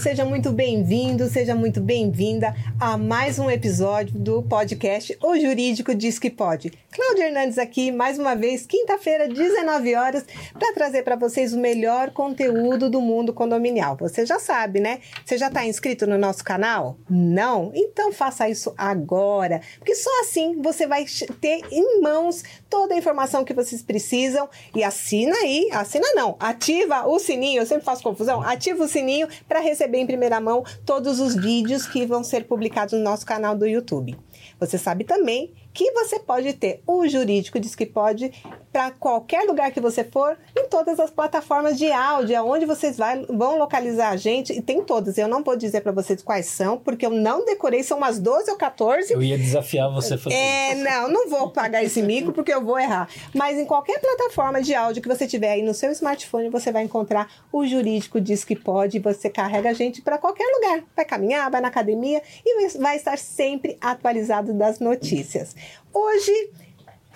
seja muito bem-vindo, seja muito bem-vinda a mais um episódio do podcast O Jurídico Diz que Pode. Cláudia Hernandes aqui, mais uma vez, quinta-feira, 19 horas, para trazer para vocês o melhor conteúdo do mundo condominial. Você já sabe, né? Você já está inscrito no nosso canal? Não? Então faça isso agora, porque só assim você vai ter em mãos toda a informação que vocês precisam e assina aí, assina não, ativa o sininho, eu sempre faço confusão, ativa o sininho para receber em primeira mão todos os vídeos que vão ser publicados no nosso canal do YouTube. Você sabe também que você pode ter? O jurídico diz que pode para qualquer lugar que você for, em todas as plataformas de áudio, aonde vocês vai, vão localizar a gente, e tem todas. Eu não vou dizer para vocês quais são, porque eu não decorei, são umas 12 ou 14. Eu ia desafiar você a fazer É, isso. não, não vou pagar esse mico porque eu vou errar. Mas em qualquer plataforma de áudio que você tiver aí no seu smartphone, você vai encontrar o jurídico diz que pode, você carrega a gente para qualquer lugar. Vai caminhar, vai na academia e vai estar sempre atualizado das notícias. Hoje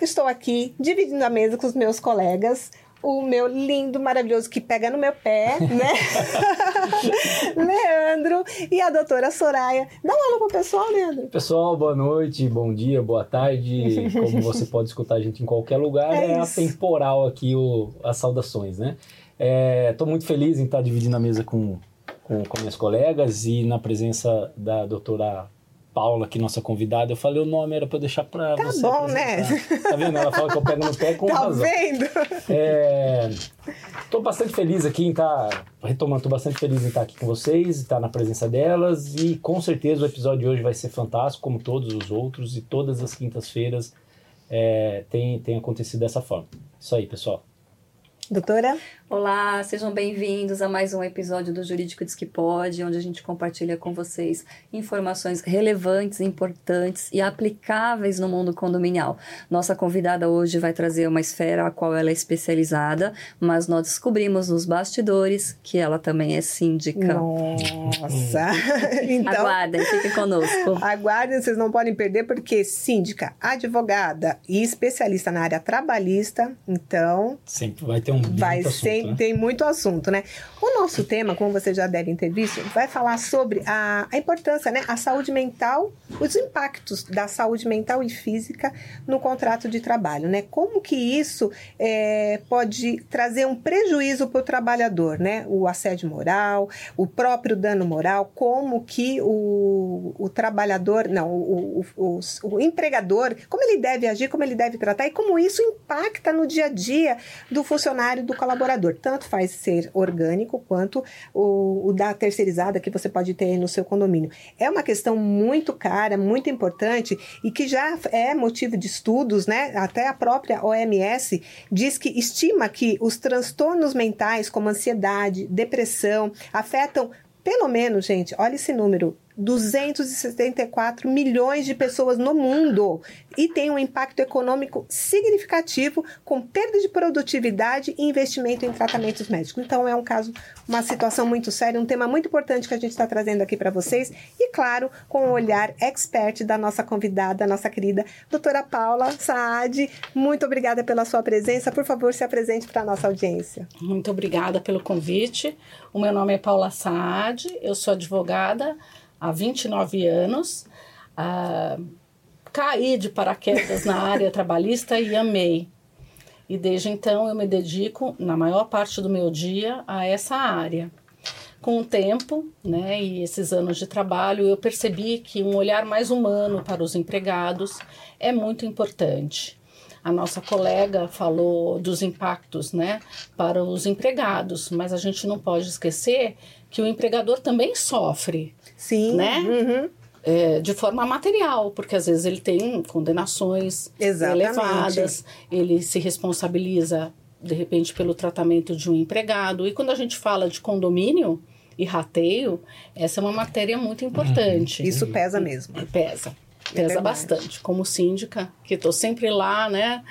estou aqui dividindo a mesa com os meus colegas. O meu lindo, maravilhoso, que pega no meu pé, né? Leandro e a doutora Soraya. Dá um alô pro pessoal, Leandro. Pessoal, boa noite, bom dia, boa tarde. Como você pode escutar a gente em qualquer lugar, É é, atemporal aqui o, as saudações, né? Estou muito feliz em estar dividindo a mesa com, com, com minhas colegas e na presença da doutora Paula, que é nossa convidada, eu falei o nome, era para deixar para Tá você bom, né? apresentar. Tá vendo? Ela fala que eu pego no pé com Tá razão. vendo? Estou bastante feliz aqui em estar, retomando, estou bastante feliz em estar aqui com vocês, estar na presença delas e com certeza o episódio de hoje vai ser fantástico, como todos os outros, e todas as quintas-feiras é, tem, tem acontecido dessa forma. Isso aí, pessoal. Doutora? Olá, sejam bem-vindos a mais um episódio do Jurídico Diz que Pode, onde a gente compartilha com vocês informações relevantes, importantes e aplicáveis no mundo condominial. Nossa convidada hoje vai trazer uma esfera a qual ela é especializada, mas nós descobrimos nos bastidores que ela também é síndica. Nossa! então, Aguardem, fiquem conosco. aguardem, vocês não podem perder, porque síndica, advogada e especialista na área trabalhista, então Sempre vai ter um vai ser, assunto, né? tem muito assunto, né? O nosso tema, como vocês já devem ter visto, vai falar sobre a, a importância, né? A saúde mental, os impactos da saúde mental e física no contrato de trabalho, né? Como que isso é, pode trazer um prejuízo para o trabalhador, né? O assédio moral, o próprio dano moral, como que o, o trabalhador, não, o, o, o, o empregador, como ele deve agir, como ele deve tratar e como isso impacta no dia a dia do funcionário, do colaborador. Tanto faz ser orgânico quanto o, o da terceirizada que você pode ter no seu condomínio. É uma questão muito cara, muito importante e que já é motivo de estudos, né? Até a própria OMS diz que estima que os transtornos mentais, como ansiedade, depressão, afetam pelo menos, gente, olha esse número, 274 milhões de pessoas no mundo e tem um impacto econômico significativo com perda de produtividade e investimento em tratamentos médicos. Então é um caso, uma situação muito séria, um tema muito importante que a gente está trazendo aqui para vocês e claro, com o olhar expert da nossa convidada, nossa querida doutora Paula Saad. Muito obrigada pela sua presença. Por favor, se apresente para a nossa audiência. Muito obrigada pelo convite. O meu nome é Paula Saad, eu sou advogada há 29 anos. Ah, caí de paraquedas na área trabalhista e amei. E desde então eu me dedico, na maior parte do meu dia, a essa área. Com o tempo, né, e esses anos de trabalho, eu percebi que um olhar mais humano para os empregados é muito importante. A nossa colega falou dos impactos, né, para os empregados, mas a gente não pode esquecer que o empregador também sofre, Sim. Né? Uhum. é, de forma material, porque às vezes ele tem condenações Exatamente. elevadas, ele se responsabiliza de repente pelo tratamento de um empregado. E quando a gente fala de condomínio e rateio, essa é uma matéria muito importante. Isso pesa mesmo. Pesa. É Pesa verdade. bastante. Como síndica, que estou sempre lá, né?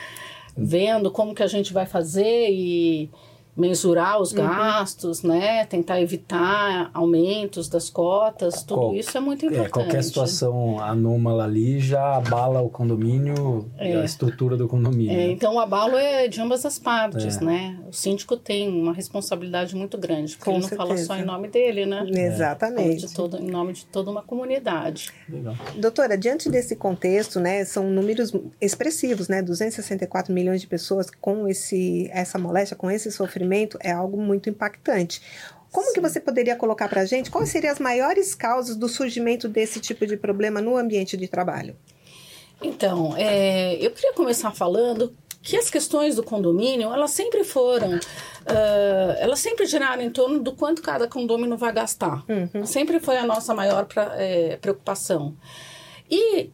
Vendo como que a gente vai fazer e, mensurar os gastos, né? Tentar evitar aumentos das cotas, tudo Qual- isso é muito É, importante. qualquer situação anômala ali já abala o condomínio e É. a estrutura do condomínio. É, então o abalo é de ambas as partes, É. né? O síndico tem uma responsabilidade muito grande, porque Com ele não fala certeza. só em nome dele, né? Fala Exatamente. de todo, em nome de toda uma comunidade. Legal. Doutora, diante desse contexto, né, são números expressivos, né, 264 milhões de pessoas com esse, essa moléstia, com esse sofrimento, é algo muito impactante. Como que você poderia colocar para a gente quais seriam as maiores causas do surgimento desse tipo de problema no ambiente de trabalho? Então, é, eu queria começar falando que as questões do condomínio, elas sempre foram, ah, elas sempre giraram em torno do quanto cada condomínio vai gastar. Sempre foi a nossa maior pra- é, preocupação. E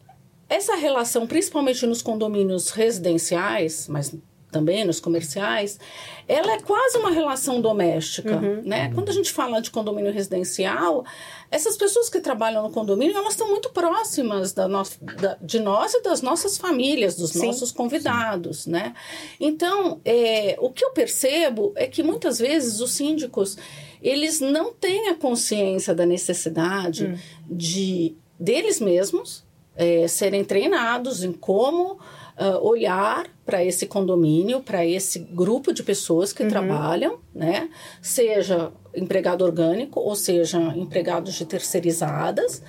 essa relação, principalmente nos condomínios residenciais, mas também nos comerciais, ela é quase uma relação doméstica, né? Quando a gente fala de condomínio residencial, essas pessoas que trabalham no condomínio, elas estão muito próximas da no, da, de nós e das nossas famílias, dos Sim. nossos convidados, né? Então, é, o que eu percebo é que muitas vezes os síndicos, eles não têm a consciência da necessidade de deles mesmos é, serem treinados em como ah, olhar para esse condomínio, para esse grupo de pessoas que trabalham, né? Seja empregado orgânico ou seja empregados de terceirizadas.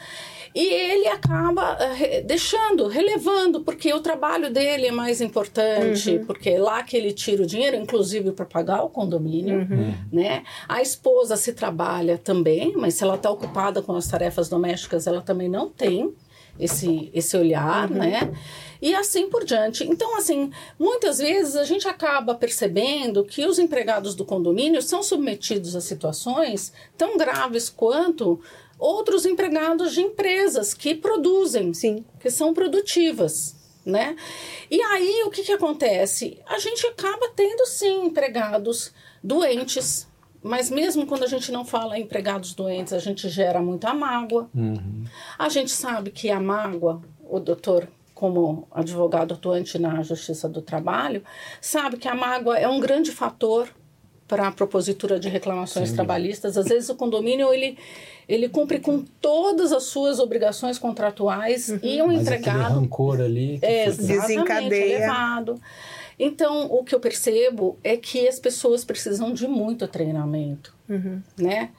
E ele acaba ah, deixando, relevando, porque o trabalho dele é mais importante, porque é lá que ele tira o dinheiro, inclusive para pagar o condomínio, né? A esposa se trabalha também, mas se ela está ocupada com as tarefas domésticas, ela também não tem esse, esse olhar, né? E assim por diante. Então, assim, muitas vezes a gente acaba percebendo que os empregados do condomínio são submetidos a situações tão graves quanto outros empregados de empresas que produzem Sim. que são produtivas, né? E aí o que, que acontece? A gente acaba tendo sim empregados doentes, mas mesmo quando a gente não fala em empregados doentes, a gente gera muita mágoa. Uhum. A gente sabe que a mágoa, o doutor, como advogado atuante na Justiça do Trabalho, sabe que a mágoa é um grande fator para a propositura de reclamações dúvida. trabalhistas. Às vezes o condomínio ele, ele cumpre com todas as suas obrigações contratuais e um Mas empregado rancor ali. que é, exatamente, Desencadeia. elevado. Então, o que eu percebo é que as pessoas precisam de muito treinamento, né?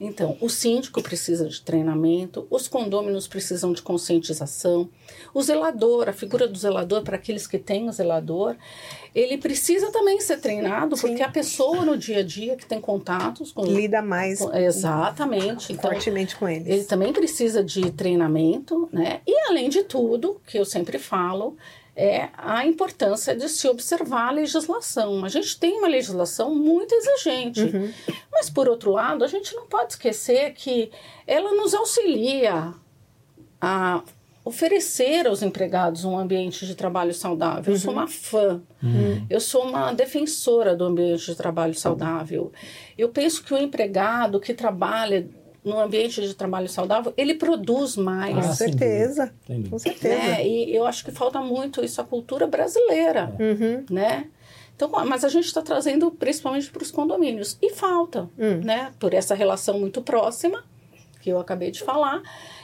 Então, o síndico precisa de treinamento, os condôminos precisam de conscientização, o zelador, a figura do zelador, para aqueles que têm o zelador, ele precisa também ser treinado, Sim. porque a pessoa no dia a dia que tem contatos com... Lida mais com- exatamente. Então, fortemente com eles. ele também precisa de treinamento, né? E além de tudo, que eu sempre falo, é a importância de se observar a legislação. A gente tem uma legislação muito exigente, mas por outro lado, a gente não pode esquecer que ela nos auxilia a oferecer aos empregados um ambiente de trabalho saudável. Eu sou uma fã, eu sou uma defensora do ambiente de trabalho saudável. Eu penso que o empregado que trabalha no ambiente de trabalho saudável, ele produz mais. Com Ah, sem certeza. Com certeza. né? E eu acho que falta muito isso à cultura brasileira, Uhum. né? Então, mas a gente está trazendo principalmente para os condomínios. E falta, Hum. né? Por essa relação muito próxima, que eu acabei de falar,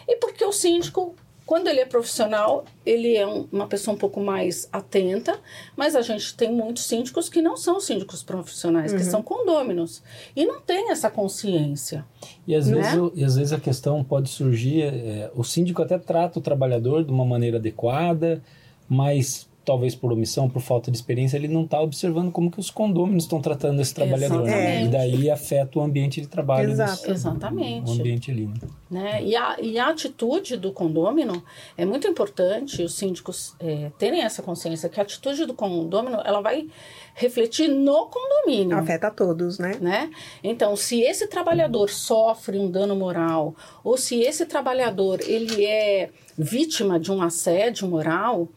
e porque o síndico, quando ele é profissional, ele é um- uma pessoa um pouco mais atenta, mas a gente tem muitos síndicos que não são síndicos profissionais, Uhum. que são condôminos, e não tem essa consciência. E às, Né? vezes, o- e às vezes a questão pode surgir, é, o síndico até trata o trabalhador de uma maneira adequada, mas talvez por omissão, por falta de experiência, ele não está observando como que os condôminos estão tratando esse trabalhador. né? Exatamente. E daí afeta o ambiente de trabalho. Exato. desse- Exatamente. O ambiente ali. Né? né? E, a, e a atitude do condômino é muito importante os síndicos é, terem essa consciência que a atitude do condômino ela vai refletir no condomínio. Afeta a todos, né? Né? Então, se esse trabalhador sofre um dano moral ou se esse trabalhador ele é vítima de um assédio moral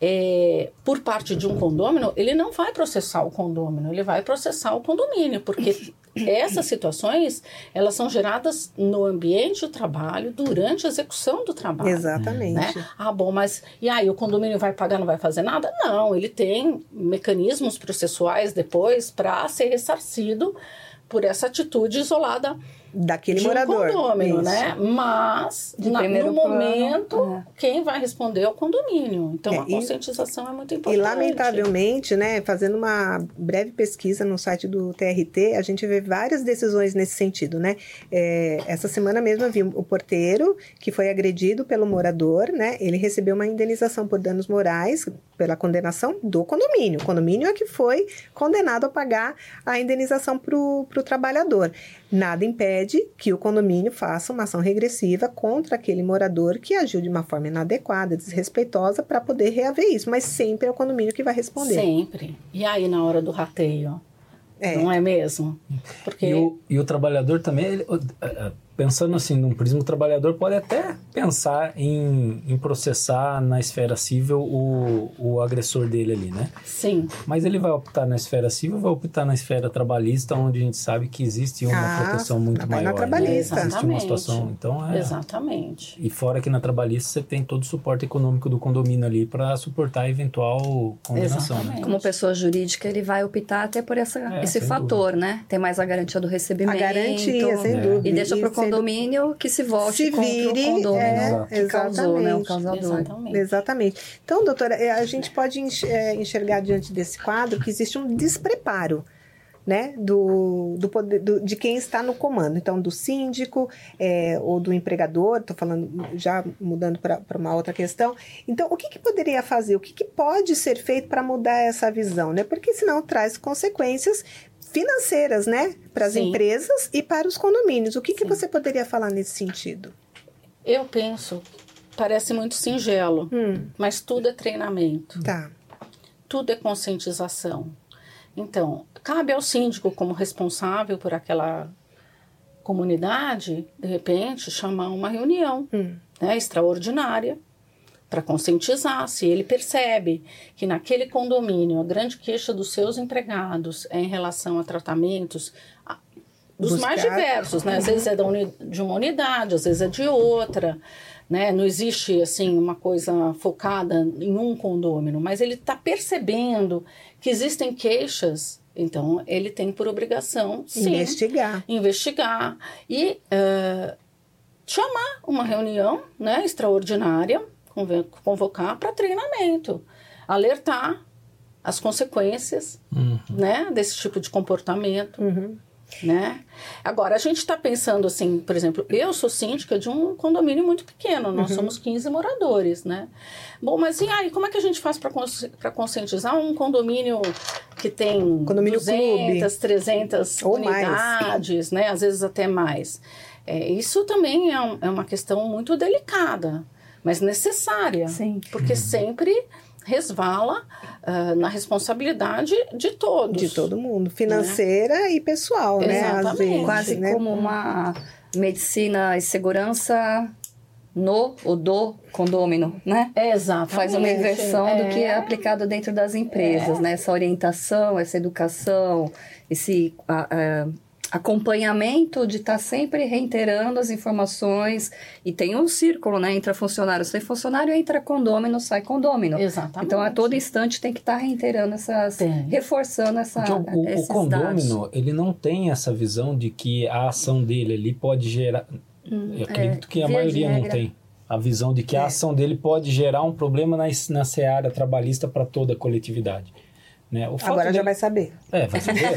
é, por parte de um condômino, ele não vai processar o condômino, ele vai processar o condomínio, porque essas situações, elas são geradas no ambiente de trabalho, durante a execução do trabalho. Exatamente. Né? Ah, bom, mas e aí o condomínio vai pagar, não vai fazer nada? Não, ele tem mecanismos processuais depois para ser ressarcido por essa atitude isolada Daquele de morador. um condomínio, Isso. né? Mas De na- no plano, momento é. quem vai responder é o condomínio. Então É, a e- conscientização é muito E importante. lamentavelmente, né, fazendo uma breve pesquisa no site do TRT, a gente vê várias decisões nesse sentido, né? É, essa semana mesmo eu vi o porteiro que foi agredido pelo morador, né? Ele recebeu uma indenização por danos morais pela condenação do condomínio. O condomínio é que foi condenado a pagar a indenização para o trabalhador. Nada impede que o condomínio faça uma ação regressiva contra aquele morador que agiu de uma forma inadequada, desrespeitosa, para poder reaver isso. Mas sempre é o condomínio que vai responder. Sempre. E aí na hora do rateio, É. não é mesmo? Porque E o, e o trabalhador também, ele, pensando assim, num prisma, o trabalhador pode até pensar em, em processar na esfera civil o, o agressor dele ali, né? sim, Mas ele vai optar na esfera civil, vai optar na esfera trabalhista, onde a gente sabe que existe uma Ah, proteção muito vai na maior. né? trabalhista. Existe uma Exatamente. situação. Então, é, exatamente. E fora que na trabalhista você tem todo o suporte econômico do condomínio ali para suportar a eventual condenação. Né? Como pessoa jurídica, ele vai optar até por essa, É, esse fator, né? Tem mais a garantia do recebimento. A garantia, sem É. dúvida. E deixa para o condomínio que se volte Se contra vire, o condomínio é, que causou, né? O exatamente. causador. Exatamente. Exatamente. Então, doutora, é, a gente pode é, enxergar diante desse quadro que existe um despreparo. Né, do, do poder, do- de quem está no comando. Então, do síndico é, ou do empregador, estou falando já mudando para uma outra questão. Então, o que, que poderia fazer? O que, que pode ser feito para mudar essa visão? Né? Porque senão traz consequências financeiras né, para as empresas e para os condomínios. O que, que você poderia falar nesse sentido? Eu penso, parece muito singelo, Hum, mas tudo é treinamento. tá. tudo é conscientização. Então, cabe ao síndico, como responsável por aquela comunidade, de repente, chamar uma reunião Hum. né, extraordinária para conscientizar. Se ele percebe que naquele condomínio a grande queixa dos seus empregados é em relação a tratamentos dos Buscar- mais diversos, né? Às vezes é de uma unidade, às vezes é de outra, né? Não existe assim uma coisa focada em um condômino, mas ele está percebendo que existem queixas, então ele tem por obrigação, sim, Investigar. investigar e eh, chamar uma reunião né, extraordinária, convocar para treinamento, alertar as consequências Uhum. né, desse tipo de comportamento. Uhum. Né? Agora, a gente está pensando assim, por exemplo, eu sou síndica de um condomínio muito pequeno, nós Uhum. somos 15 moradores, né? Bom, mas e aí, como é que a gente faz para conscientizar um condomínio que tem Condomínio 200, 300 Ou mais. unidades, né? Às vezes até mais. É, isso também é, um- é uma questão muito delicada, mas necessária. Sim. Porque sempre resvala ah, na responsabilidade de todos. De todo mundo, financeira e pessoal, né? Às Exatamente. vezes, Quase né? como uma medicina e segurança no ou do condômino, né? Exatamente. Faz uma inversão do que é É. aplicado dentro das empresas, né? Essa orientação, essa educação, esse a- a- acompanhamento de estar sempre reiterando as informações. E tem um círculo, né? Entra funcionário, sai funcionário, entra condômino, sai condômino. Exatamente. Então, a todo instante tem que estar reiterando essas... Tem. Reforçando essa, Porque o, o- o esses condômino, ele não tem essa visão de que a ação dele ali pode gerar. Eu acredito que a Hum, de maioria não tem. A visão de que É. a ação dele pode gerar um problema na, na seara trabalhista para toda a coletividade. Né? O fato Agora já vai saber. É, vai saber.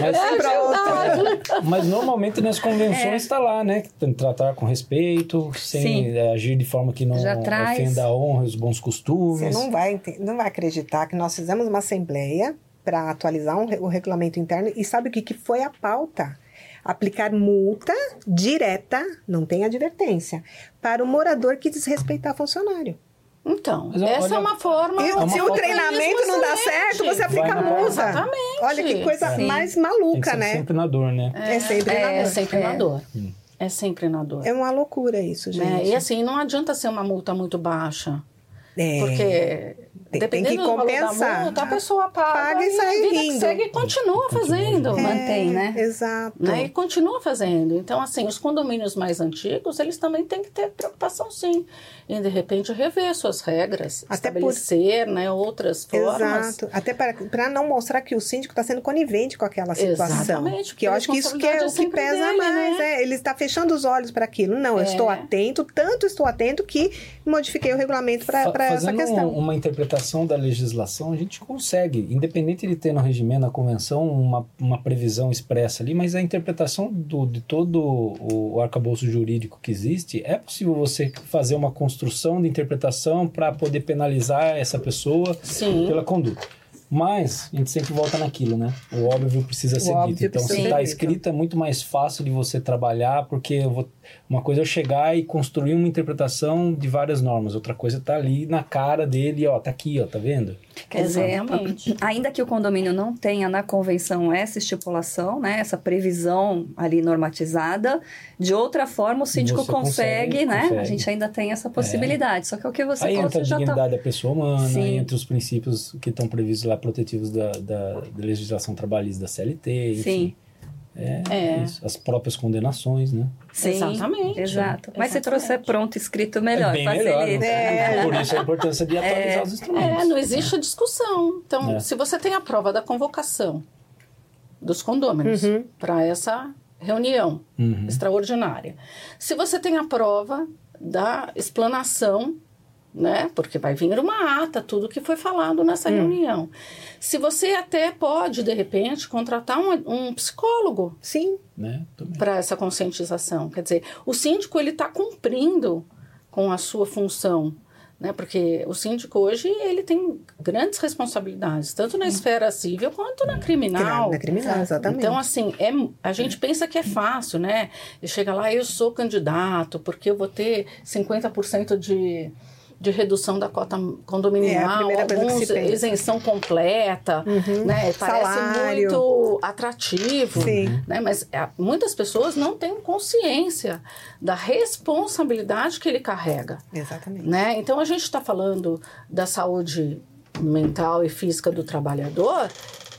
mas, Pronto. mas normalmente nas convenções está lá, né? Que tem que tratar com respeito, sem Sim. é, agir de forma que não ofenda a honra e os bons Você costumes. não vai, não vai acreditar que nós fizemos uma assembleia para atualizar um o regulamento interno e sabe o que, que foi a pauta? Aplicar multa direta, não tem advertência, para o morador que desrespeitar funcionário. Então, Mas, essa olha, é uma forma. E uma se o treinamento não dá certo, você na multa. Exatamente. Olha que coisa Sim. mais Tem que maluca, ser né? sempre na dor, né? É, sempre na É dor. sempre É. na dor. É sempre na dor. É uma loucura isso, gente. né? E assim, não adianta ser uma multa muito baixa. É. Porque Tem- tem dependendo que do valor da compensar. multa, a pessoa paga, Paga e sai a vida que rindo. segue e continua fazendo. É. Mantém, né? Exato. Né? E continua fazendo. Então, assim, os condomínios mais antigos, eles também têm que ter preocupação, sim. Em, de repente, rever suas regras, Até por- estabelecer né, outras formas. Exato. Até para não mostrar que o síndico está sendo conivente com aquela situação. Exatamente, Que eu acho que isso que é o é que sempre pesa dele, mais. né? É, ele está fechando os olhos para aquilo. Não, eu É. estou atento, tanto estou atento que modifiquei o regulamento para essa questão. um- uma interpretação da legislação, a gente consegue, independente de ter no regimento, na convenção, uma, uma previsão expressa ali, mas a interpretação do, de todo o, o arcabouço jurídico que existe, é possível você fazer uma construção de interpretação para poder penalizar essa pessoa Sim. pela conduta. Mas a gente sempre volta naquilo, né? O óbvio precisa O ser óbvio dito. Então, se está escrito, é muito mais fácil de você trabalhar, porque eu vou- uma coisa é eu chegar e construir uma interpretação de várias normas, outra coisa é tá ali na cara dele, ó, tá aqui, ó, tá vendo? Quer dizer, Exatamente. ainda que o condomínio não tenha na convenção essa estipulação, né, essa previsão ali normatizada, de outra forma o síndico consegue, consegue, né? consegue. A gente ainda tem essa possibilidade. Só que é o que você Aí entra a tá... dignidade da pessoa humana, Sim. entre os princípios que estão previstos lá, protetivos da, da, da legislação trabalhista da CLT, enfim. Sim, É, É. isso. As próprias condenações, né? sim. Exatamente. Exato. Mas se Exatamente. trouxer pronto, escrito, melhor. é bem facilita. melhor. né? É. Por isso a importância de atualizar os instrumentos. É, não existe discussão. Então, É. se você tem a prova da convocação dos condôminos Uhum. para essa reunião Uhum. extraordinária, se você tem a prova da explanação, né? Porque vai vir uma ata, tudo que foi falado nessa Hum. reunião. Se você até pode, de repente, contratar um, um psicólogo Sim, Né? Para essa conscientização. Quer dizer, o síndico ele está cumprindo com a sua função, né? Porque o síndico hoje ele tem grandes responsabilidades, tanto na esfera civil quanto na criminal. na criminal, exatamente. Então, assim, é, a gente pensa que é fácil, né? E chega lá, eu sou candidato, porque eu vou ter 50% de, de redução da cota É, condominial, se alguns isenção completa, Uhum. né? Parece Salário. muito atrativo, Sim. né? Mas é, muitas pessoas não têm consciência da responsabilidade que ele carrega, exatamente. né? Então a gente está falando da saúde mental e física do trabalhador.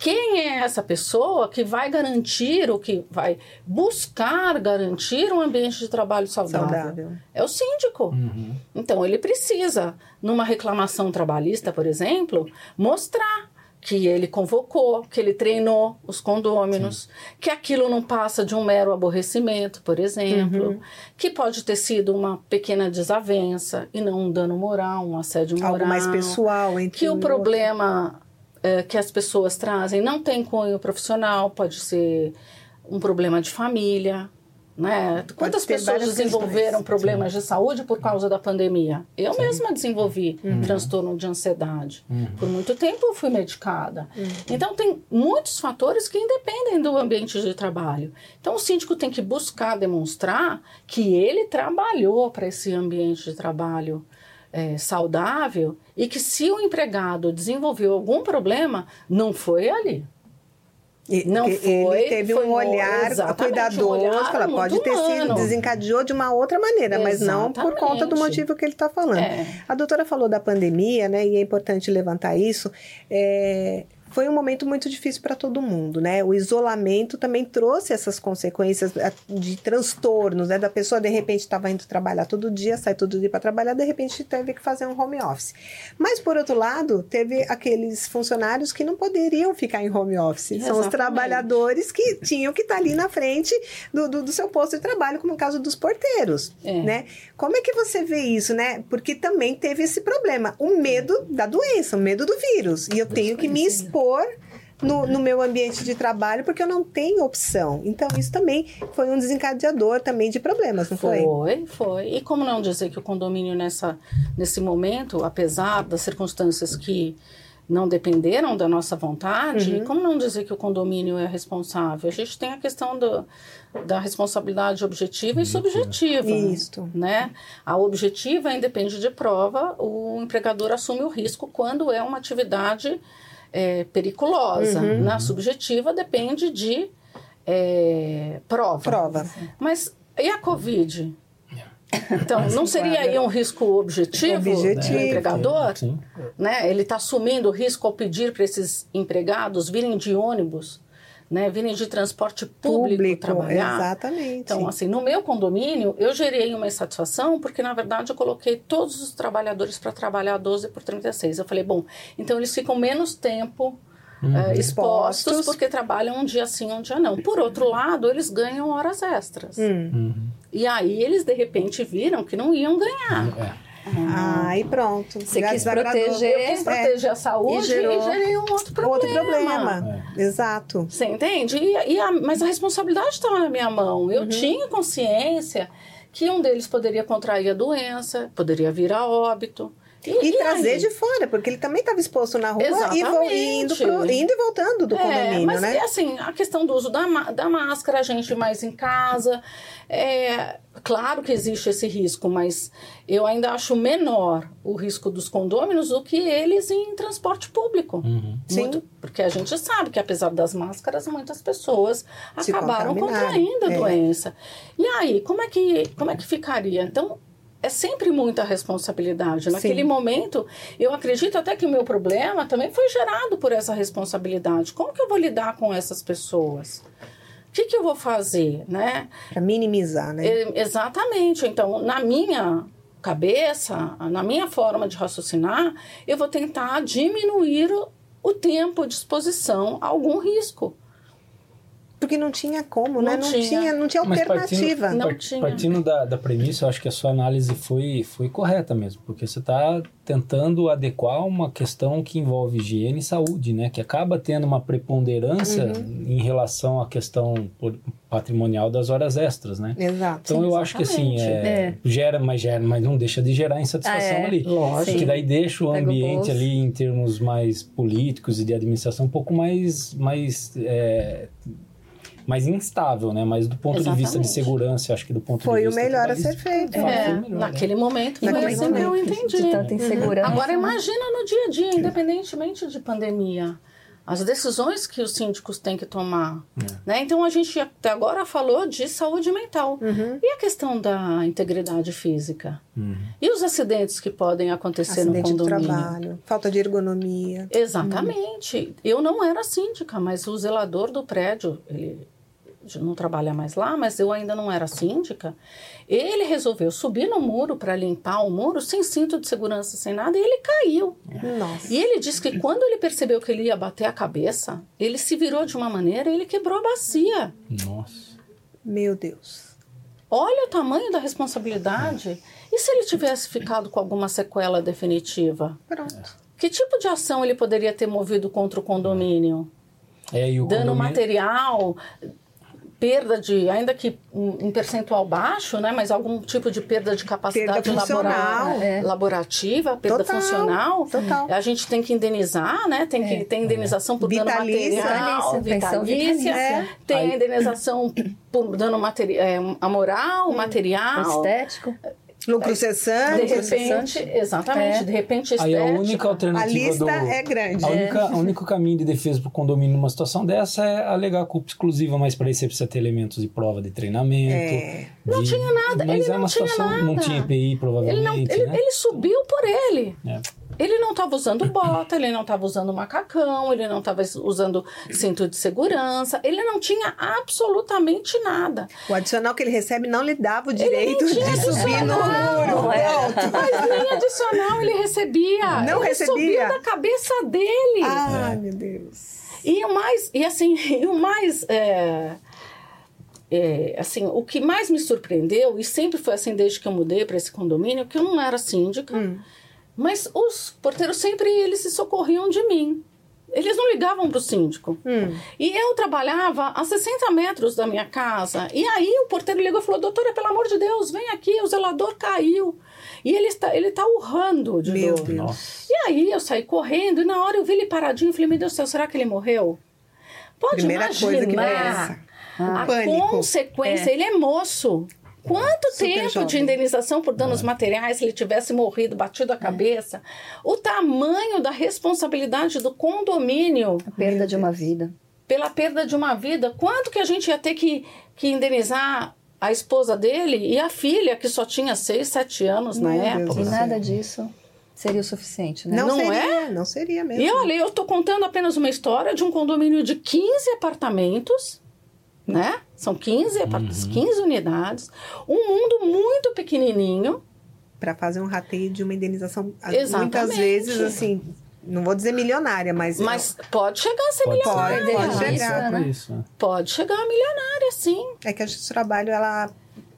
Quem é essa pessoa que vai garantir ou que vai buscar garantir um ambiente de trabalho saudável? Saudável. É o síndico. Uhum. Então, ele precisa, numa reclamação trabalhista, por exemplo, mostrar que ele convocou, que ele treinou os condôminos, que aquilo não passa de um mero aborrecimento, por exemplo, Uhum. que pode ter sido uma pequena desavença e não um dano moral, um assédio moral. Algo mais pessoal entre Que o um problema eh, que as pessoas trazem não tem cunho profissional, pode ser um problema de família, né? Quantas pessoas desenvolveram questões. problemas de saúde por causa da pandemia? Eu mesma desenvolvi transtorno de ansiedade. Por muito tempo eu fui medicada. Então tem muitos fatores que independem do ambiente de trabalho. Então o síndico tem que buscar demonstrar que ele trabalhou para esse ambiente de trabalho é, saudável e que se o empregado desenvolveu algum problema, não foi ali. E- Não foi, Ele teve foi um olhar exatamente, cuidadoso, um olhar fala, pode ter sido, humano. desencadeou de uma outra maneira, mas não por conta do Exatamente. motivo que ele está falando. É. A doutora falou da pandemia, né? E é importante levantar isso. É, foi um momento muito difícil para todo mundo, né? O isolamento também trouxe essas consequências eh, de transtornos, né? Da pessoa de repente estava indo trabalhar todo dia, sai todo dia para trabalhar, de repente teve que fazer um home office. Mas por outro lado, teve aqueles funcionários que não poderiam ficar em home office. São os Exatamente. trabalhadores que tinham que estar ali na frente do, do, do seu posto de trabalho, como no caso dos porteiros, É. né? Como é que você vê isso, né? Porque também teve esse problema, o medo da doença, o medo do vírus. E eu tenho que me expor no, no meu ambiente de trabalho porque eu não tenho opção. Então, isso também foi um desencadeador também de problemas, não foi? Foi, foi. E como não dizer que o condomínio nessa, nesse momento, apesar das circunstâncias que não dependeram da nossa vontade, Uhum. como não dizer que o condomínio é responsável? A gente tem a questão do, da responsabilidade objetiva e subjetiva. Isso. Né? A objetiva independe de prova, o empregador assume o risco quando é uma atividade é, periculosa. Uhum. Na subjetiva depende de é, prova. Prova. Mas e a Covid? Então, não seria aí um risco objetivo, Objetivo. do empregador? Sim. Né? Ele está assumindo o risco ao pedir para esses empregados virem de ônibus, né? virem de transporte público, Público, trabalhar. exatamente. Então, assim, no meu condomínio, eu gerei uma insatisfação porque, na verdade, eu coloquei todos os trabalhadores para trabalhar 12 por 36. Eu falei, bom, então eles ficam menos tempo eh, expostos Expostos. porque trabalham um dia sim, um dia não. Por outro lado, eles ganham horas extras. Hum. E aí eles, de repente, viram que não iam ganhar. É. Ah, e pronto. Você quis proteger. Eu quis É, proteger a saúde E e, gerou gerei um outro problema. outro problema. Exato. Você entende? E, e a- mas a responsabilidade estava na minha mão. Uhum. Eu tinha consciência que um deles poderia contrair a doença, poderia vir a óbito. E, e trazer aí? de fora, porque ele também estava exposto na rua e Exatamente. indo, pro- indo e voltando do É, condomínio, mas né? é assim, a questão do uso da, da máscara, a gente mais em casa. É, claro que existe esse risco, mas eu ainda acho menor o risco dos condôminos do que eles em transporte público. Uhum. Sim. Muito- porque a gente sabe que apesar das máscaras, muitas pessoas Se acabaram contraindo a é. doença. E aí, como é que, como é que ficaria? Então, é sempre muita responsabilidade. Naquele Sim. momento, eu acredito até que o meu problema também foi gerado por essa responsabilidade. Como que eu vou lidar com essas pessoas? O que, que eu vou fazer, né? Pra minimizar, né? É, exatamente. Então, na minha cabeça, na minha forma de raciocinar, eu vou tentar diminuir o, o tempo de exposição a algum risco. Porque não tinha como, Não né? Não tinha. tinha, não tinha Mas alternativa. partindo, Não par- tinha. partindo da, da premissa, eu acho que a sua análise foi, foi correta mesmo, porque você está tentando adequar uma questão que envolve higiene e saúde, né? Que acaba tendo uma preponderância Uhum. em relação à questão patrimonial das horas extras, né? Exato. Então eu acho que assim, exatamente. é, gera, mas gera, mas não deixa de gerar insatisfação Ah, é. ali. Lógico. Que daí deixa o Pega o ambiente bolso. ali em termos mais políticos e de administração um pouco mais, mais, é, mais instável, né? Mas do ponto de vista de Exatamente. segurança, acho que do ponto Foi de o vista melhor a ser feito. Foi É, melhor, né? naquele momento foi Naquele assim que eu momento. entendi. De tanta insegurança. Agora né? imagina no dia a dia, independentemente de pandemia, as decisões que os síndicos têm que tomar. Né? Então a gente até agora falou de saúde mental. Uhum. E a questão da integridade física? Uhum. E os acidentes que podem acontecer Acidente no de condomínio? trabalho, falta de ergonomia. Exatamente. Eu não era síndica, mas o zelador do prédio, ele não trabalha mais lá, mas eu ainda não era síndica. Ele resolveu subir no muro para limpar o muro sem cinto de segurança, sem nada, e ele caiu. Nossa. E ele disse que quando ele percebeu que ele ia bater a cabeça, ele se virou de uma maneira e ele quebrou a bacia. Nossa. Meu Deus. Olha o tamanho da responsabilidade. E se ele tivesse ficado com alguma sequela definitiva? Pronto. Que tipo de ação ele poderia ter movido contra o condomínio? É, e o Dano condomínio- material, perda de, ainda que um, um percentual baixo, né? Mas algum tipo de perda de capacidade Perda funcional. labora- É. laborativa, perda Total, funcional. total. A gente tem que indenizar, né? Tem que ter indenização por Vitalícia. dano material, Vitalícia, vitalícia. vitalícia. Tem Aí- indenização por dano material, a moral, material. Estético. Lucro De cessante. repente, exatamente, É. de repente Aí a estética. única A alternativa lista do... é grande. A única, a único caminho de defesa para o condomínio numa situação dessa é alegar culpa exclusiva, mas para isso você precisa ter elementos de prova de treinamento. É. Não de- tinha nada, Mas ele é uma não tinha situação. Não nada. tinha EPI, provavelmente. Ele, não, ele, né? ele subiu por ele. É. Ele não estava usando bota, ele não estava usando macacão, ele não estava usando cinto de segurança, ele não tinha absolutamente nada. O adicional que ele recebe não lhe dava o direito de subir no muro. É. Mas nem adicional ele recebia. Não ele recebia? subiu da cabeça dele. Ai, meu Deus. E o mais, e assim, e o mais, é, é, assim, o que mais me surpreendeu, e sempre foi assim desde que eu mudei para esse condomínio, que eu não era síndica, Hum. Mas os porteiros sempre eles se socorriam de mim. Eles não ligavam para o síndico. Hum. E eu trabalhava a 60 metros da minha casa. E aí o porteiro ligou e falou: Doutora, pelo amor de Deus, vem aqui, o zelador caiu. E ele está, ele está urrando de Meu dor. Deus. E aí eu saí correndo e na hora eu vi ele paradinho e falei, meu Deus do céu, será que ele morreu? Pode Primeira coisa que imaginar pensa. a Pânico. consequência. Ele é moço. Quanto Super tempo jovem. de indenização por danos materiais se ele tivesse morrido, batido a cabeça? O tamanho da responsabilidade do condomínio A perda de uma vida. pela perda de uma vida. Quanto que a gente ia ter que, que indenizar a esposa dele e a filha, que só tinha 6, 7 anos na Meu Deus época. E nada disso seria o suficiente, né? Não, Não seria, é? não seria mesmo. E olha, eu tô contando apenas uma história de um condomínio de 15 apartamentos, né? São 15, apart- 15 unidades, um mundo muito pequenininho. Para fazer um rateio de uma indenização, Exatamente. muitas vezes, assim, não vou dizer milionária, mas. Mas pode chegar a ser Pode milionária. Pode, pode chegar. né? Isso, né? Pode chegar a milionária, sim. É que a do trabalho, ela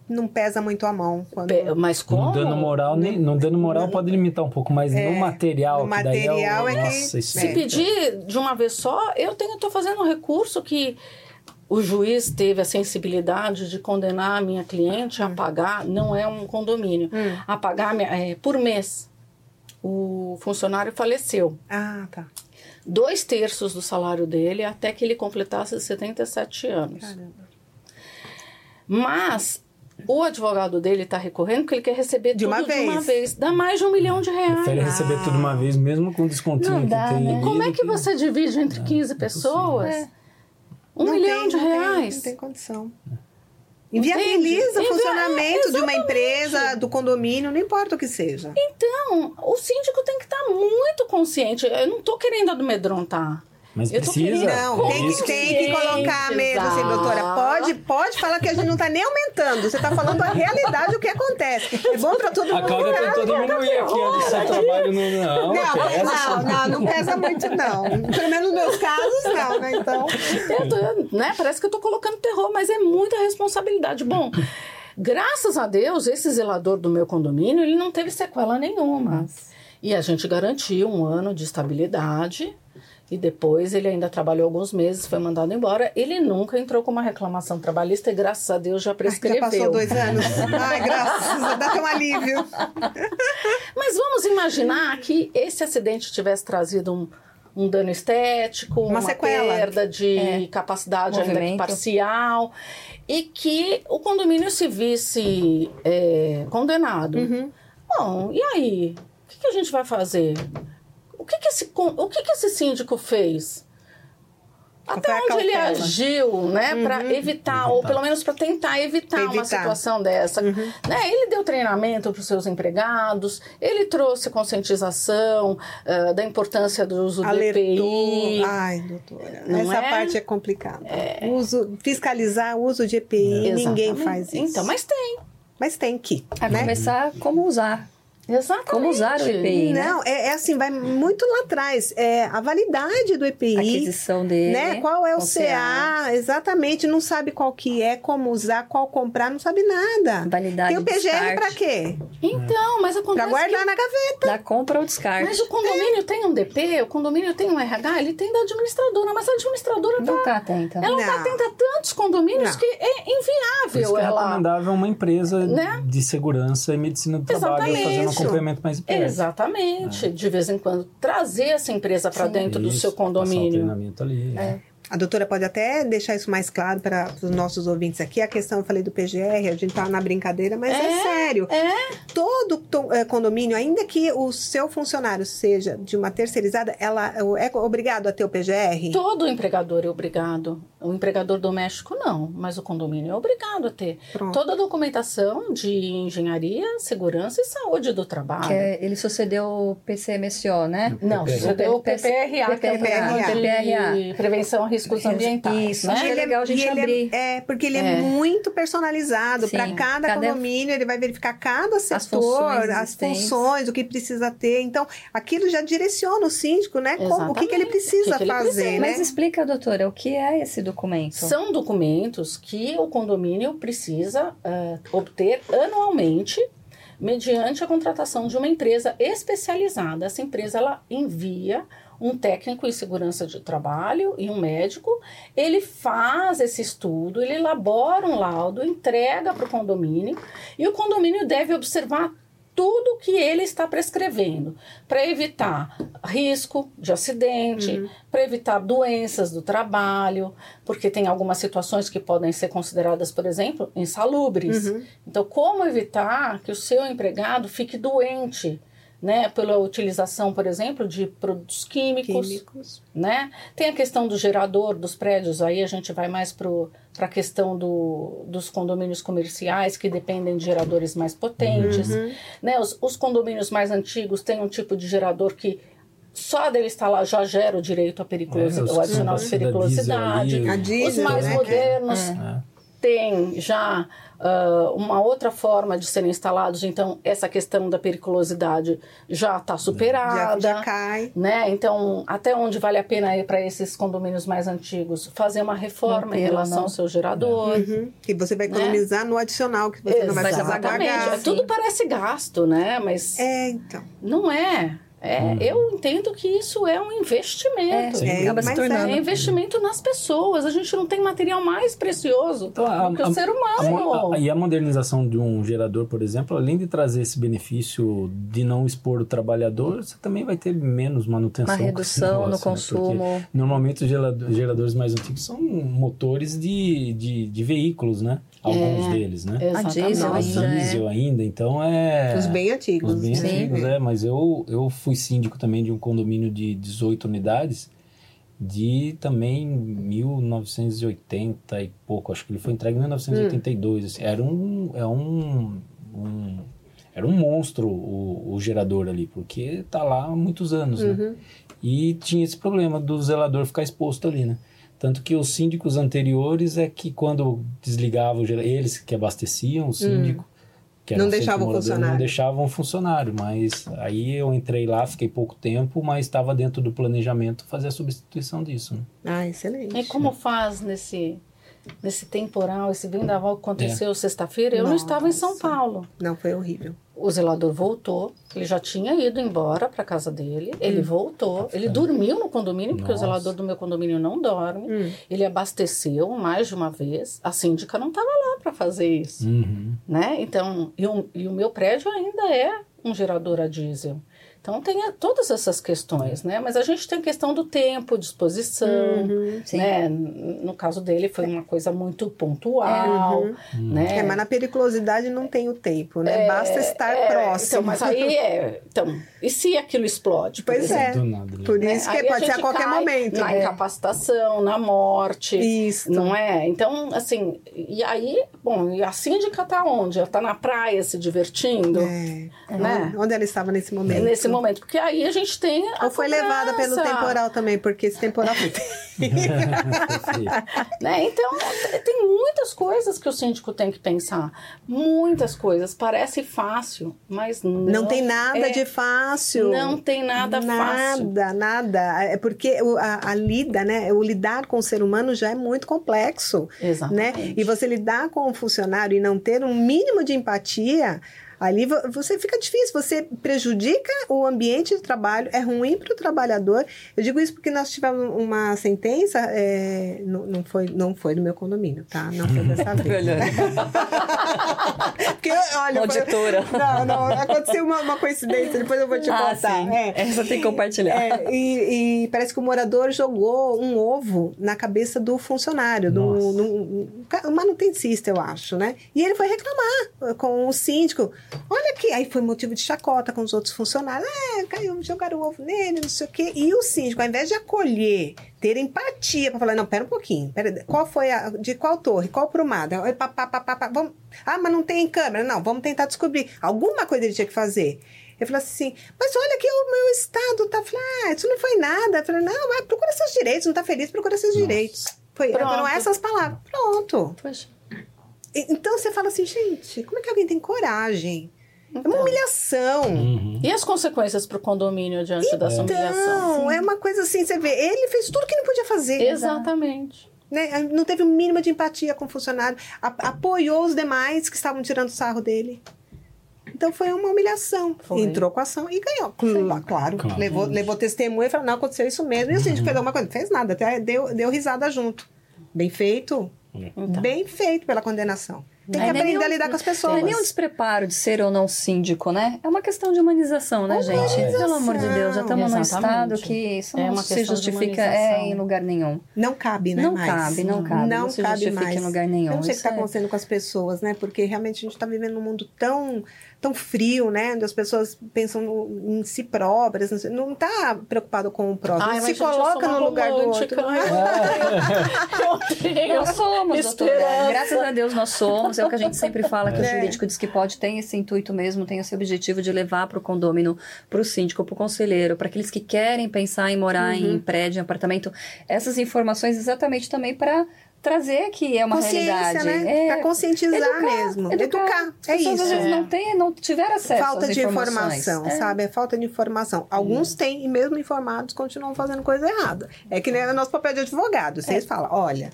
não pesa muito a mão. Quando... Pe- Mas como? No dano moral, nem, no dano moral pode limitar um pouco, mas no material, no que daí material é, o, é que- nossa, isso Se É. pedir de uma vez só, eu tenho, tô fazendo um recurso que o juiz teve a sensibilidade de condenar a minha cliente a pagar, não é um condomínio, Hum. a pagar é, por mês. O funcionário faleceu. Ah, tá. Dois terços do salário dele até que ele completasse 77 anos. Caramba. Mas o advogado dele está recorrendo porque ele quer receber De tudo uma de uma vez. vez. Dá mais de um milhão de reais. Prefere receber tudo uma vez, mesmo com o descontinho Não que dá, tem né? Como é que você divide entre 15 pessoas? É. Um Não milhão tem, de não tem, reais. não tem condição. Inviabiliza o funcionamento de uma empresa, do condomínio, não importa o que seja. Então, o síndico tem que estar muito consciente. Eu não estou querendo amedrontar. Mas Eu tô precisa. querendo- Não, tem que, tem que colocar mesmo, assim, doutora. Pode, pode falar que a gente não está nem aumentando. Você está falando a realidade, o que acontece. É bom para todo A mundo. Cláudia ficar- tentou diminuir aqui a lição de trabalho no. Não, Não, pesa, não, não, não pesa muito, não. Pelo menos nos meus casos, não, né? Então. Eu tô- né, parece que eu estou colocando terror, mas é muita responsabilidade. Bom, graças a Deus, esse zelador do meu condomínio, ele não teve sequela nenhuma. E a gente garantiu um ano de estabilidade. E depois ele ainda trabalhou alguns meses, foi mandado embora. Ele nunca entrou com uma reclamação trabalhista e graças a Deus já Ai, prescreveu. Já passou dois anos. Ai, graças a Deus, dá até um alívio. Mas vamos imaginar que esse acidente tivesse trazido um, um dano estético, Uma uma, sequela. perda de É. capacidade ainda que Movimento. parcial, e que o condomínio se visse é, condenado. Uhum. Bom, e aí? O que, que a gente vai fazer? O que, que, esse, o que, que esse síndico fez? Até onde ele agiu, né, para evitar, ou pelo menos para tentar evitar, uma Evitar. situação dessa. Né? Ele deu treinamento para os seus empregados, ele trouxe conscientização ah, da importância do uso do Alertou. EPI. Ai, doutora. Não Essa é? parte é complicada. Uso, fiscalizar o uso de EPI, ninguém Exatamente. faz isso. Então, mas tem. Mas tem que. A né? começar como usar. Exatamente. Como usar o EPI, né? Não, é, é assim, vai muito lá atrás. É a validade do EPI. A aquisição dele. Né? Qual é o CA? Exatamente, não sabe qual que é, como usar, qual comprar, não sabe nada. Validade Tem o PGR pra quê? Então, mas acontece Pra guardar na gaveta. Da compra ou descarte. Mas o condomínio tem um DP, o condomínio tem um RH, ele tem da administradora, mas a administradora tá, Não tá atenta. ela não tá Não. atenta a tantos condomínios Não. que é Por isso inviável que é ela. recomendável uma empresa Né? de segurança e medicina do trabalho Exatamente. fazendo um acompanhamento mais. Exatamente. De vez em quando trazer essa empresa para dentro do Isso, seu Passar um condomínio. treinamento ali. É. A doutora pode até deixar isso mais claro para os nossos ouvintes aqui. A questão, eu falei do PGR, a gente tá na brincadeira, mas é, É, sério. É, Todo to- eh, condomínio, ainda que o seu funcionário seja de uma terceirizada, ela é obrigado a ter o PGR? todo empregador é obrigado. O empregador doméstico não, mas o condomínio é obrigado a ter. Pronto. Toda a documentação de engenharia, segurança e saúde do trabalho. Que é- ele sucedeu o PCMSO, né? Não, PPRA. você deu o PPRA, que é o PPRA. de Prevenção a Riscos Ambientais. Isso, né? acho que é legal a gente ele abrir. É, é, porque ele é, É. muito personalizado para cada, cada- condomínio, ele vai verificar cada setor, funções as funções, o que precisa ter. Então, aquilo já direciona o síndico, né? Como, o que, que ele precisa O que que ele fazer, precisa. né? Mas explica, doutora, o que é esse documento? São documentos que o condomínio precisa eh, obter anualmente mediante a contratação de uma empresa especializada. Essa empresa ela envia um técnico em segurança de trabalho e um médico. Ele faz esse estudo, ele elabora um laudo, entrega para o condomínio e o condomínio deve observar tudo que ele está prescrevendo para evitar risco de acidente, para evitar doenças do trabalho, porque tem algumas situações que podem ser consideradas, por exemplo, insalubres. Uhum. Então, como evitar que o seu empregado fique doente né, pela utilização, por exemplo, de produtos químicos, Químicos. né? Tem a questão do gerador dos prédios, aí a gente vai mais para a questão do, dos condomínios comerciais, que dependem de geradores mais potentes. Uhum. Né? Os, os condomínios mais antigos têm um tipo de gerador que só dele estar lá já gera o direito à periculosidade, É, os o adicional de da periculosidade. diesel Os mais né? modernos É. têm já ah, uma outra forma de serem instalados, então essa questão da periculosidade já está Já, superada. já cai. Né? Então, até onde vale a pena ir para esses condomínios mais antigos? Fazer uma reforma em relação não. ao seu gerador. Uhum. Que você vai Né? economizar no adicional, que você não vai precisar Exatamente. pagar. Tudo parece gasto, né? Mas É, então. não é. É, Eu entendo que isso é um investimento. É, acaba se mas tornando. É investimento nas pessoas. A gente não tem material mais precioso Então, a- do que a- o ser A humano. a- e a modernização de um gerador, por exemplo, além de trazer esse benefício de não expor o trabalhador, você também vai ter menos manutenção. Uma redução no negócio, né? Porque consumo. Normalmente os geradores mais antigos são motores de, de, de veículos, né? Alguns É. deles, né? A diesel ainda, diesel ainda, então é... Os bem antigos. Os bem Sim. antigos, é. Mas eu, eu fui síndico também de um condomínio de 18 unidades de também 1980 e pouco. Acho que ele foi entregue em 1982. assim. Era um... É um, um- era um monstro o, o gerador ali, porque tá lá há muitos anos, né? Uhum. E tinha esse problema do zelador ficar exposto ali, né? Tanto que os síndicos anteriores é que quando desligava o gerador, eles que abasteciam o síndico, que Não deixavam funcionário. Não deixavam funcionário, mas aí eu entrei lá, fiquei pouco tempo, mas estava dentro do planejamento fazer a substituição disso. Né? Ah, excelente. E como faz nesse, nesse temporal, esse vendaval que aconteceu É. sexta-feira? Eu não estava em São Nossa. Paulo. Não, foi horrível. O zelador voltou, ele já tinha ido embora para casa dele, ele voltou, ele dormiu no condomínio, porque Nossa. o zelador do meu condomínio não dorme. Hum. Ele abasteceu mais de uma vez. A síndica não estava lá para fazer isso, Uhum. né? Então, e o, e o meu prédio ainda é um gerador a diesel. Então tem todas essas questões, né? Mas a gente tem a questão do tempo, disposição, Uhum. Sim. né? No caso dele foi uma coisa muito pontual, Uhum. né? É, mas na periculosidade não tem o tempo, né? Basta estar É, próximo. Então, mas aí é. Então, e se aquilo explode? por Pois exemplo? é. Nada, né? Por né? isso que Aí pode ser a qualquer momento. Na É. incapacitação, na morte. Isso. Não é? Então, assim, e aí, bom, e a síndica tá onde? Ela tá na praia se divertindo, É. né? Onde ela estava nesse momento? Nesse momento. Porque aí a gente tem. A Ou foi levada pelo temporal também, porque esse temporal foi Né? Então, tem muitas coisas que o síndico tem que pensar. Muitas coisas. Parece fácil, mas não. Não tem nada é, de fácil. Não tem nada, fácil. Nada, nada. É porque o- a, a lida, né? O lidar com o ser humano já é muito complexo. né? Exatamente. E você lidar com um funcionário e não ter um mínimo de empatia, ali vo- você fica difícil, você prejudica o ambiente de trabalho, é ruim para o trabalhador. Eu digo isso porque nós tivemos uma sentença, é, não, não, foi, não foi do meu condomínio, tá? Não foi dessa vez. Porque, olha, foi- Auditora. não, não, aconteceu uma, uma coincidência, depois eu vou te Ah, contar. sim. É. Essa tem que compartilhar. É, e, e parece que o morador jogou um ovo na cabeça do funcionário, do, do- um manutencista, eu acho, né? E ele foi reclamar com o síndico. Olha aqui, aí foi motivo de chacota com os outros funcionários. É, caiu, jogaram o ovo nele, não sei o quê. E o síndico, ao invés de acolher, ter empatia para falar, não, pera um pouquinho, pera, qual foi a, de qual torre, qual prumada? Pá, pá, pá, pá, pá, vamos, ah, mas não tem câmera, não, vamos tentar descobrir. Alguma coisa ele tinha que fazer. Ele falou assim, mas olha aqui o meu estado, tá? Eu Falei, ah, isso não foi nada. Eu falei, não, vai, procura seus direitos, não tá feliz, procura seus Nossa. direitos. Foi, foram essas palavras. Pronto. Poxa. Então você fala assim, gente, como é que alguém tem coragem? É uma Então. humilhação. Uhum. E as consequências para o condomínio diante dessa humilhação? Então, é uma coisa assim, você vê, ele fez tudo que não podia fazer. Exatamente. Né? Não teve o mínimo de empatia com o funcionário. A- apoiou os demais que estavam tirando sarro dele. Então foi uma humilhação. Foi. Entrou com a ação e ganhou. Cla- Claro. Claro. Levou, levou testemunha e falou: não, aconteceu isso mesmo. E o síndico fez alguma coisa. Não fez nada, até deu, deu risada junto. Bem feito. Então. Bem feito pela condenação. Tem que É, aprender nem a lidar com as pessoas. Não é nem um despreparo de ser ou não síndico, né? É uma questão de humanização, né, gente? Pelo amor de Deus, já estamos num estado que isso É não uma se justifica é, em lugar nenhum. Não cabe, né? Não mais. cabe, não cabe, Não não se cabe justifica mais. em lugar nenhum. Eu não sei o que está é- acontecendo com as pessoas, né? Porque realmente a gente está vivendo num mundo tão, tão frio, né? Onde as pessoas pensam no- em si próprias, não sei- não está preocupado com o próximo. Ai, se coloca no lugar do outro. né? Eu tenho Nós somos, doutora. Graças a Deus nós somos. É o que a gente sempre fala, que o É. jurídico diz que pode, tem esse intuito mesmo, tem esse objetivo de levar para o condômino, para o síndico, para o conselheiro, para aqueles que querem pensar em morar Uhum. em prédio, em apartamento, essas informações exatamente também para trazer que é uma Consciência, realidade. né? É, Pra conscientizar educar, mesmo. Educar. É As pessoas, isso. Às vezes não, tem, não tiveram acesso Falta de informação, É. sabe? É falta de informação. Alguns têm, e mesmo informados, continuam fazendo coisa errada. É que nem o nosso papel de advogado. Vocês falam, olha.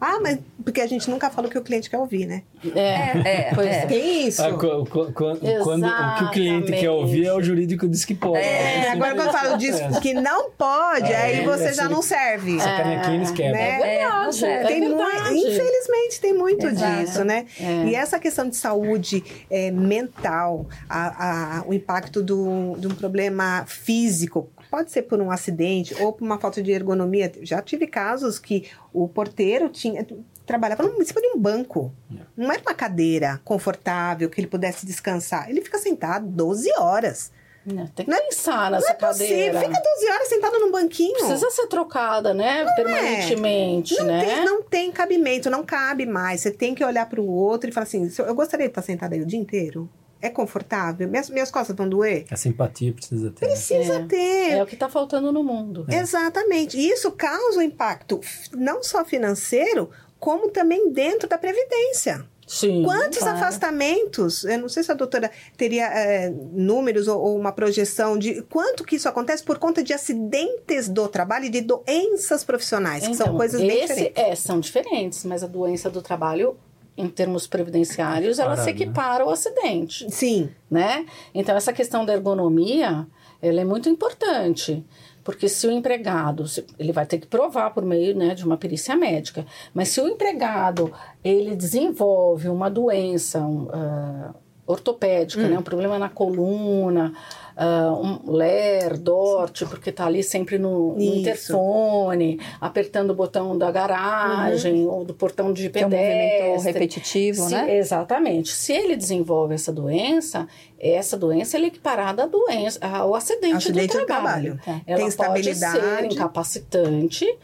Ah, mas porque a gente nunca fala o que o cliente quer ouvir, né? É, é, Pois é. é. Tem isso. Ah, qu- qu- quando, quando o que o cliente quer ouvir é o jurídico diz que pode. É, agora quando eu falo disso que não pode, É, aí você é, já não serve. Essa canequinha eles quebram. né? É, não verdade. É Tem muito, infelizmente, tem muito Exato. disso, né? É. E essa questão de saúde é, mental, a- a- o impacto do, de um problema físico, pode ser por um acidente ou por uma falta de ergonomia. Já tive casos que o porteiro tinha trabalhava em cima de um banco. Não era uma cadeira confortável que ele pudesse descansar. Ele fica sentado 12 horas. Né, Tem que Não é- pensar Não nessa é possível. cadeira. Fica 12 horas sentado num banquinho. Precisa ser trocada, né? Permanentemente, Não, né? tem, não tem cabimento, não cabe mais. Você tem que olhar para o outro e falar assim: "Se eu eu gostaria de estar sentada aí o dia inteiro. É confortável? Minhas, minhas costas vão doer? A simpatia precisa ter. né? Precisa É. ter. É o que está faltando no mundo. Exatamente. E isso causa um impacto não só financeiro, como também dentro da Previdência. Sim. Quantos claro. afastamentos? Eu não sei se a doutora teria é, números ou, ou uma projeção de quanto que isso acontece por conta de acidentes do trabalho e de doenças profissionais, que são Então, coisas bem diferentes. É, são diferentes, mas a doença do trabalho, em termos previdenciários, ela se né? equipara ao acidente, Sim. né? Então, essa questão da ergonomia, ela é muito importante. Porque se o empregado, ele vai ter que provar por meio né, de uma perícia médica, mas se o empregado, ele desenvolve uma doença um, ah, ortopédica, Hum. né, um problema na coluna, ah, um LER, DORT, porque está ali sempre no, no interfone, apertando o botão da garagem ou do portão de Que é um movimento pedestre. repetitivo, Se- né? Exatamente. Se ele desenvolve essa doença, essa doença é equiparada à doença, ao acidente, Acidente do do trabalho. trabalho. Tá. Ela Tem pode ser incapacitante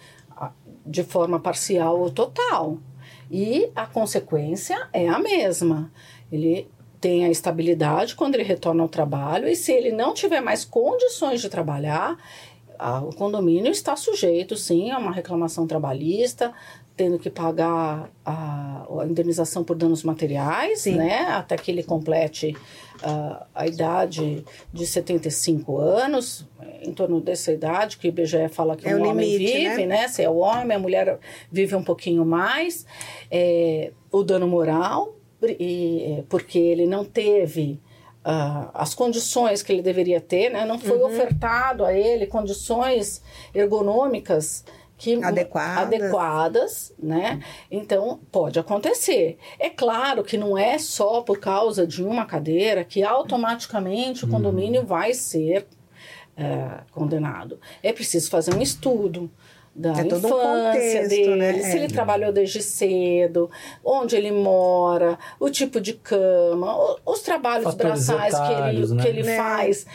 de forma parcial ou total. E a consequência é a mesma. Ele tem a estabilidade quando ele retorna ao trabalho e se ele não tiver mais condições de trabalhar, ah, o condomínio está sujeito, sim, a uma reclamação trabalhista, tendo que pagar a, a indenização por danos materiais, Sim. né, até que ele complete a idade de 75 anos, em torno dessa idade que o IBGE fala que É um o homem limite, vive, né? né? Se é o homem, a mulher vive um pouquinho mais. É, o dano moral, e, é, porque ele não teve ah, as condições que ele deveria ter, né? Não foi Uhum. ofertado a ele condições ergonômicas que Adequadas. adequadas, né? Então pode acontecer. É claro que não é só por causa de uma cadeira que automaticamente o condomínio vai ser é, condenado. É preciso fazer um estudo da É todo um infância contexto, dele, né? se É. ele trabalhou desde cedo, onde ele mora, o tipo de cama, os trabalhos Fatores braçais que ele, né? que ele Né. faz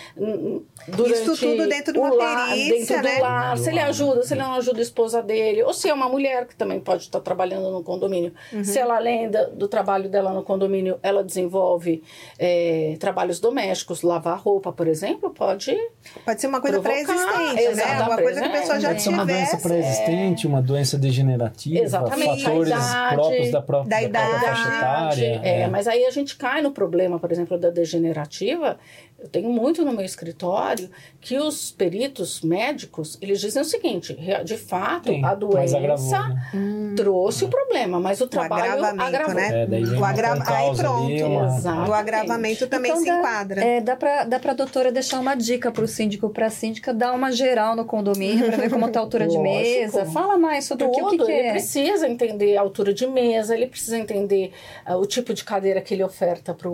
durante Isso tudo dentro de uma o lar, perícia, dentro né? do lar, se ele ajuda, se ele não ajuda a esposa dele, ou se é uma mulher que também pode estar trabalhando no condomínio, Uhum. se ela além do trabalho dela no condomínio, ela desenvolve é, trabalhos domésticos, lavar roupa, por exemplo, pode Pode ser uma coisa pré-existente, né? Uma coisa que a pessoa já tivesse. Pré-existente, uma doença degenerativa, Exatamente, fatores idade, próprios da própria, da da própria idade, faixa etária. É, mas aí a gente cai no problema, por exemplo, da degenerativa, Eu tenho muito no meu escritório que os peritos médicos, eles dizem o seguinte, de fato, Tem, a doença agravou, né? trouxe o problema, mas o O trabalho agravamento, agravou. né? É, O agra- Aí pronto. ali, uma-. O agravamento também Então se dá- enquadra. É, dá pra, dá pra doutora deixar uma dica pro síndico, pra síndica, dar uma geral no condomínio pra ver como tá a altura de mesa. Fala mais sobre o que, o que, Tudo, que ele é. precisa entender a altura de mesa, ele precisa entender ah, o tipo de cadeira que ele oferta para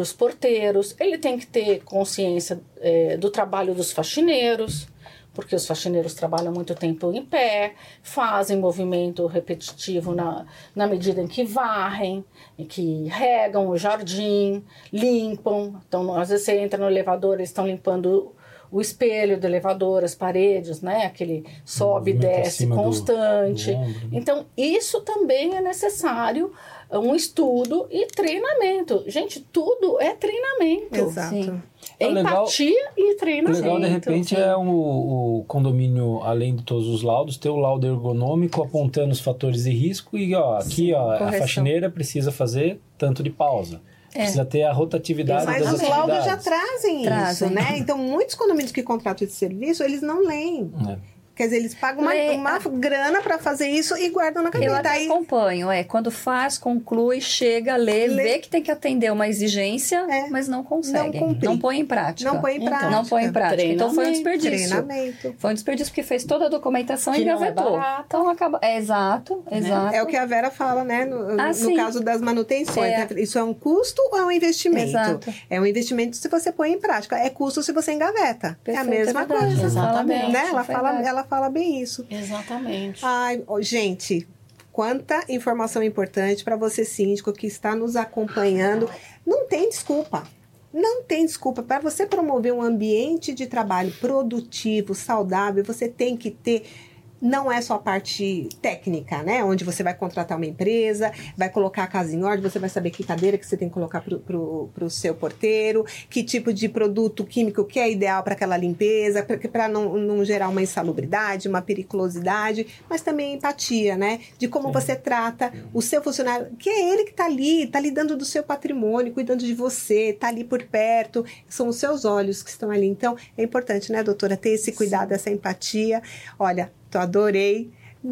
os porteiros, ele tem que ter consciência eh, do trabalho dos faxineiros, porque os faxineiros trabalham muito tempo em pé, fazem movimento repetitivo na, na medida em que varrem, em que regam o jardim, limpam. Então, às vezes você entra no elevador, eles estão limpando o espelho do elevador, as paredes, né? Aquele sobe e desce do- constante. do ombro, né? Então, isso também é necessário um estudo e treinamento. Gente, tudo é treinamento. Exato. Sim. É legal- Empatia e O treinamento. legal, de repente, sim. é o, o condomínio, além de todos os laudos, ter o laudo ergonômico apontando os fatores de risco e, ó, aqui, ó, a faxineira precisa fazer tanto de pausa. É. Precisa ter a rotatividade Mas das os laudos já trazem, Trazem. isso, né? Então, muitos condomínios que contratam esse serviço, eles não leem. É. Quer dizer, eles pagam uma, uma grana para fazer isso e guardam na Eu gaveta. até Aí, acompanho, é. Quando faz, conclui, chega, lê, Lê. vê que tem que atender uma exigência, É. mas não consegue. Não. Não põe em prática. não põe em Então, prática. Não põe em prática. Então foi um desperdício. Treinamento. Foi um desperdício porque fez toda a documentação Que e é gavetou. barato. então acaba. É exato, exato. É o que a Vera fala, né? No, Ah, no sim. caso das manutenções. É. né? Isso é um custo ou é um investimento? Exato. É um investimento se você põe em prática. É custo se você engaveta. é a Perfeito, mesma verdade. coisa. Você fala Exatamente. Né? Ela, é fala, verdade. Ela fala bem isso. Exatamente. Ai, gente, quanta informação importante para você, síndico, que está nos acompanhando. Não tem desculpa. Não tem desculpa. Para você promover um ambiente de trabalho produtivo, saudável, você tem que ter. Não é só a parte técnica, né? Onde você vai contratar uma empresa, vai colocar a casa em ordem, você vai saber que cadeira que você tem que colocar para o seu porteiro, que tipo de produto químico que é ideal para aquela limpeza, para não, não gerar uma insalubridade, uma periculosidade, mas também empatia, né? De como você trata o seu funcionário, que é ele que está ali, está lidando do seu patrimônio, cuidando de você, está ali por perto, são os seus olhos que estão ali. Então, é importante, né, doutora, ter esse cuidado, essa empatia. Olha, tô adorei.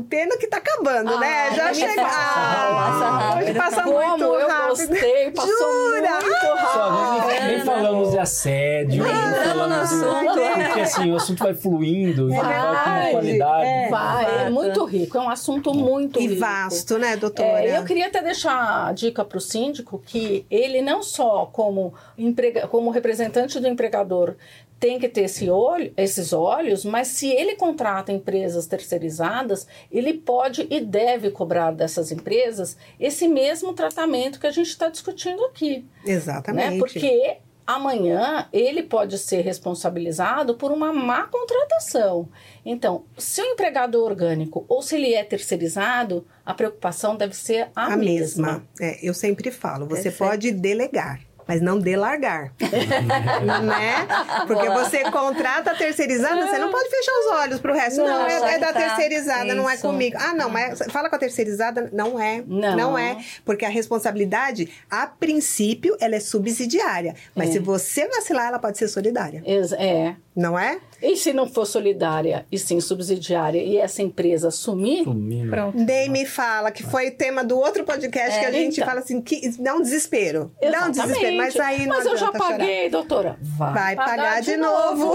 Pena que tá acabando, né? Ah, Já chega. fala. Ah, Passa hoje passa Como muito eu rápido. gostei, passou Jura? muito Só, rápido. nem, nem falamos de assédio, nem falamos do- assunto. Porque assim, o assunto vai fluindo, vai com verdade, qualidade. é. Vai, é muito rico, é um assunto muito E rico. vasto, né, doutora? É, eu queria até deixar a dica para o síndico que ele não só como, emprega, como representante do empregador tem que ter esse olho, esses olhos, mas se ele contrata empresas terceirizadas, ele pode e deve cobrar dessas empresas esse mesmo tratamento que a gente está discutindo aqui. Exatamente. Né? Porque amanhã ele pode ser responsabilizado por uma má contratação. Então, se o empregado é orgânico ou se ele é terceirizado, a preocupação deve ser a, a mesma. É, eu sempre falo, você Perfeito. pode delegar. Mas não delargar. né? Porque você contrata a terceirizada, você não pode fechar os olhos pro resto. Não, Não, é, é da tá. terceirizada, não é Isso. comigo. Ah, não, mas fala com a terceirizada. Não é. Não. é. Porque a responsabilidade, a princípio, ela é subsidiária. Mas É. se você vacilar, ela pode ser solidária. É. Não é? E se não for solidária e sim subsidiária e essa empresa assumir, Sumindo. Pronto. Nem me fala, que foi o tema do outro podcast que a gente então. fala assim, que dá um desespero. Dá um Exatamente. desespero, mas aí não Mas eu já adianta chorar. paguei, doutora. Vai, Vai pagar, de, novo.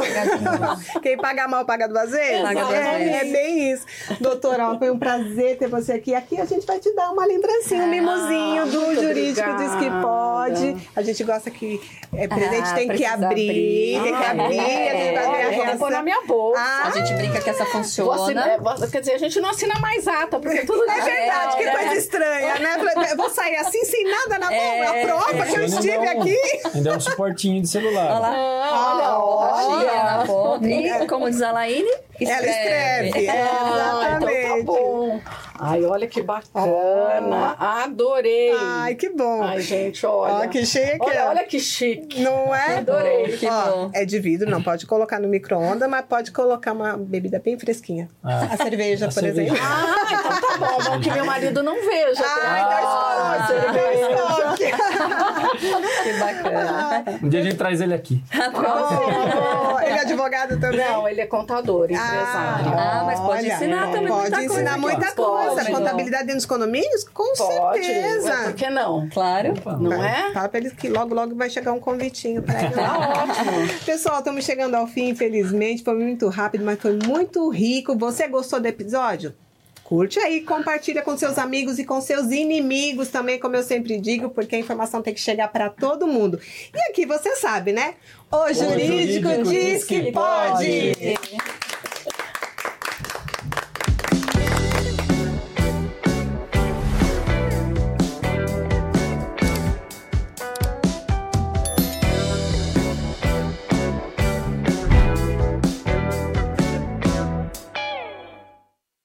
Quem paga mal, paga duas vezes? Paga duas é, vezes. é bem isso. Doutora, ó, foi um prazer ter você aqui. Aqui a gente vai te dar uma lembrancinha, um mimosinho do Ah, muito Jurídico Diz que obrigada. pode. A gente gosta que é, presente Ah, tem que abrir, abrir. tem que Ah, abrir, é. a gente vou pôr na minha bolsa. Ah, A gente brinca que essa funciona. assinar- é, vou- quer dizer, a gente não assina mais ata, porque tudo É verdade, que É, coisa né? estranha, né? Eu vou sair assim, sem nada na mão. É, a prova que eu estive um- aqui. Ainda é um suportinho de celular. Olha lá. Ah, olha, Olha olha. na ponta. E, como diz a Laine, Ela escreve. É, Ah, então tá exatamente. bom. Ai, olha que bacana. Adorei. Ai, que bom. Ai, gente, olha. Ó, que chique. Olha, olha que chique. Não é? Adorei. Que Ó, bom. É de vidro, não pode colocar no micro-ondas, mas pode colocar uma bebida bem fresquinha. Ah. A cerveja, A por cerveja. exemplo. Ah, então tá bom. Bom que meu marido não veja. Ai, Ah, estoque, dá cerveja. Que bacana. Um dia a gente traz ele aqui. Oh, ele é advogado também? Não, ele é contador, empresário. Ah, mas pode ensinar também Pode muita ensinar coisa. muita Pode, coisa. não. Contabilidade dentro dos condomínios? Com Pode, certeza. por que não? Claro. Não é? Fala pra eles que logo, logo vai chegar um convitinho pra eles. Tá ótimo. Pessoal, estamos chegando ao fim, infelizmente. Foi muito rápido, mas foi muito rico. Você gostou do episódio? Curte aí, compartilha com seus amigos e com seus inimigos também, como eu sempre digo, porque a informação tem que chegar para todo mundo. E aqui você sabe, né? O jurídico, jurídico diz que pode. pode.